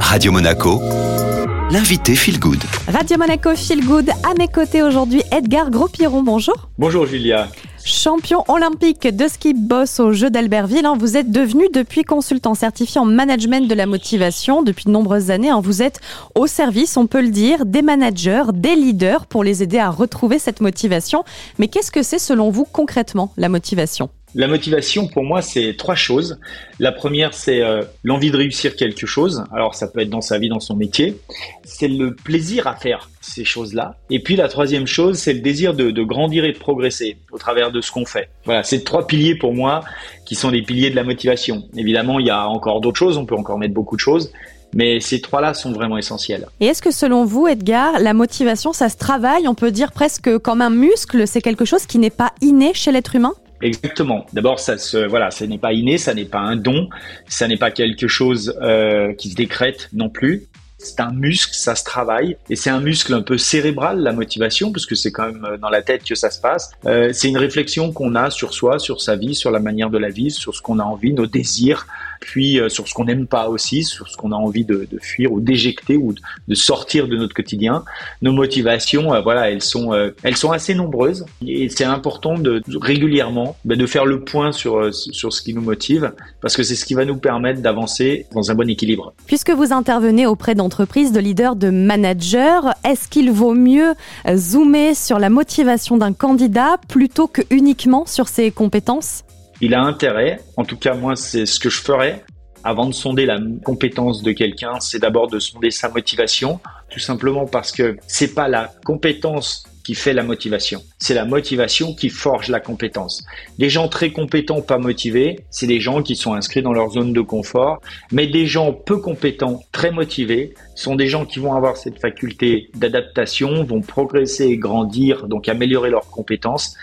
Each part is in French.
Radio Monaco, l'invité Feel Good. Radio Monaco Feel Good, à mes côtés aujourd'hui, Edgar Gros-Piron, bonjour. Bonjour Julia. Champion olympique de ski boss aux Jeux d'Albertville, hein. vous êtes devenu depuis consultant certifié en management de la motivation depuis de nombreuses années. Hein. Vous êtes au service, on peut le dire, des managers, des leaders pour les aider à retrouver cette motivation. Mais qu'est-ce que c'est selon vous concrètement la motivation? La motivation, pour moi, c'est trois choses. La première, c'est euh, l'envie de réussir quelque chose. Alors, ça peut être dans sa vie, dans son métier. C'est le plaisir à faire ces choses-là. Et puis, la troisième chose, c'est le désir de, grandir et de progresser au travers de ce qu'on fait. Voilà, c'est trois piliers pour moi qui sont les piliers de la motivation. Évidemment, il y a encore d'autres choses. On peut encore mettre beaucoup de choses. Mais ces trois-là sont vraiment essentiels. Et est-ce que selon vous, Edgar, la motivation, ça se travaille? On peut dire presque comme un muscle, c'est quelque chose qui n'est pas inné chez l'être humain? Exactement. D'abord, ça se, voilà, ce n'est pas inné, ça n'est pas un don, ça n'est pas quelque chose euh, qui se décrète non plus. C'est un muscle, ça se travaille, et c'est un muscle un peu cérébral, la motivation, parce que c'est quand même euh, dans la tête que ça se passe. Euh, c'est une réflexion qu'on a sur soi, sur sa vie, sur la manière de la vivre, sur ce qu'on a envie, nos désirs, puis euh, sur ce qu'on n'aime pas aussi, sur ce qu'on a envie de, fuir ou d'éjecter ou de sortir de notre quotidien. Nos motivations, voilà, elles sont, elles sont assez nombreuses et c'est important de régulièrement bah, de faire le point sur, sur ce qui nous motive parce que c'est ce qui va nous permettre d'avancer dans un bon équilibre. Puisque vous intervenez auprès d'entreprises, de leaders, de managers, est-ce qu'il vaut mieux zoomer sur la motivation d'un candidat plutôt que uniquement sur ses compétences? Il a intérêt, en tout cas moi c'est ce que je ferais, avant de sonder la compétence de quelqu'un, c'est d'abord de sonder sa motivation, tout simplement parce que c'est pas la compétence qui fait la motivation. C'est la motivation qui forge la compétence. Des gens très compétents, pas motivés, c'est des gens qui sont inscrits dans leur zone de confort, mais des gens peu compétents, très motivés, sont des gens qui vont avoir cette faculté d'adaptation, vont progresser et grandir, donc améliorer leurs compétences.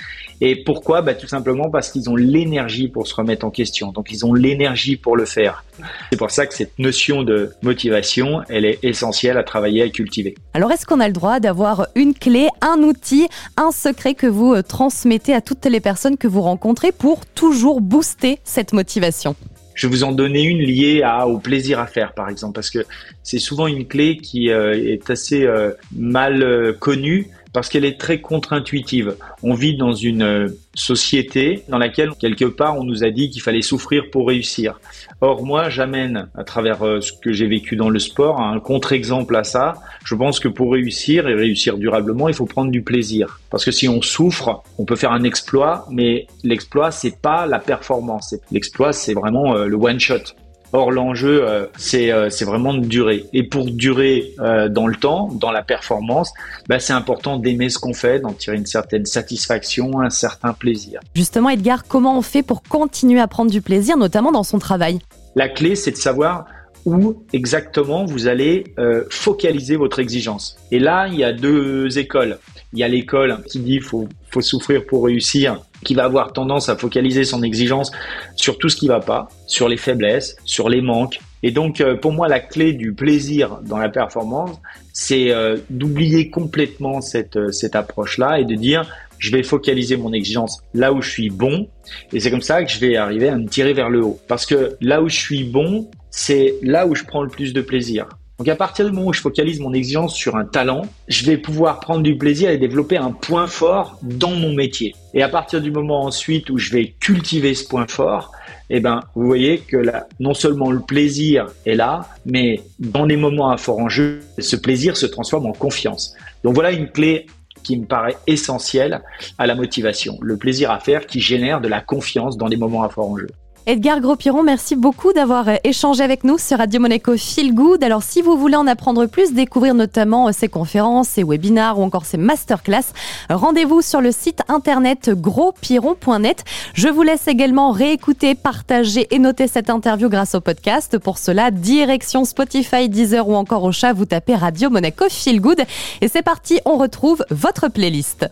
Et pourquoi bah, Tout simplement parce qu'ils ont l'énergie pour se remettre en question. Donc ils ont l'énergie pour le faire. C'est pour ça que cette notion de motivation, elle est essentielle à travailler, à cultiver. Alors est-ce qu'on a le droit d'avoir une clé, un outil, un secret que vous euh, transmettez à toutes les personnes que vous rencontrez pour toujours booster cette motivation? Je vais vous en donner une liée à, au plaisir à faire, par exemple, parce que c'est souvent une clé qui euh, est assez euh, mal connue parce qu'elle est très contre-intuitive. On vit dans une euh, société dans laquelle, quelque part, on nous a dit qu'il fallait souffrir pour réussir. Or, moi, j'amène, à travers euh, ce que j'ai vécu dans le sport, un contre-exemple à ça. Je pense que pour réussir et réussir durablement, il faut prendre du plaisir. Parce que si on souffre, on peut faire un exploit, mais l'exploit, c'est pas la performance. L'exploit, c'est vraiment euh, le one shot. Or, l'enjeu, euh, euh, c'est vraiment de durer. Et pour durer euh, dans le temps, dans la performance, bah, c'est important d'aimer ce qu'on fait, d'en tirer une certaine satisfaction, un certain plaisir. Justement, Edgar, comment on fait pour continuer à prendre du plaisir, notamment dans son travail? La clé, c'est de savoir où exactement vous allez focaliser votre exigence. Et là, il y a deux écoles. Il y a l'école qui dit faut faut souffrir pour réussir, qui va avoir tendance à focaliser son exigence sur tout ce qui va pas, sur les faiblesses, sur les manques. Et donc, euh, pour moi, la clé du plaisir dans la performance, c'est euh, d'oublier complètement cette, euh, cette approche-là et de dire, je vais focaliser mon exigence là où je suis bon. Et c'est comme ça que je vais arriver à me tirer vers le haut. Parce que là où je suis bon, c'est là où je prends le plus de plaisir. Donc à partir du moment où je focalise mon exigence sur un talent, je vais pouvoir prendre du plaisir et développer un point fort dans mon métier. Et à partir du moment ensuite où je vais cultiver ce point fort, eh ben, vous voyez que là, non seulement le plaisir est là, mais dans les moments à fort enjeu, ce plaisir se transforme en confiance. Donc voilà une clé qui me paraît essentielle à la motivation, le plaisir à faire qui génère de la confiance dans les moments à fort enjeu. Edgar Gros-Piron, merci beaucoup d'avoir euh, échangé avec nous sur Radio Monaco Feel Good. Alors, si vous voulez en apprendre plus, découvrir notamment ses conférences, ses webinars ou encore ses masterclass, rendez-vous sur le site internet grospiron.net. Je vous laisse également réécouter, partager et noter cette interview grâce au podcast. Pour cela, direction Spotify, Deezer ou encore au chat, vous tapez Radio Monaco Feel Good. Et c'est parti, on retrouve votre playlist.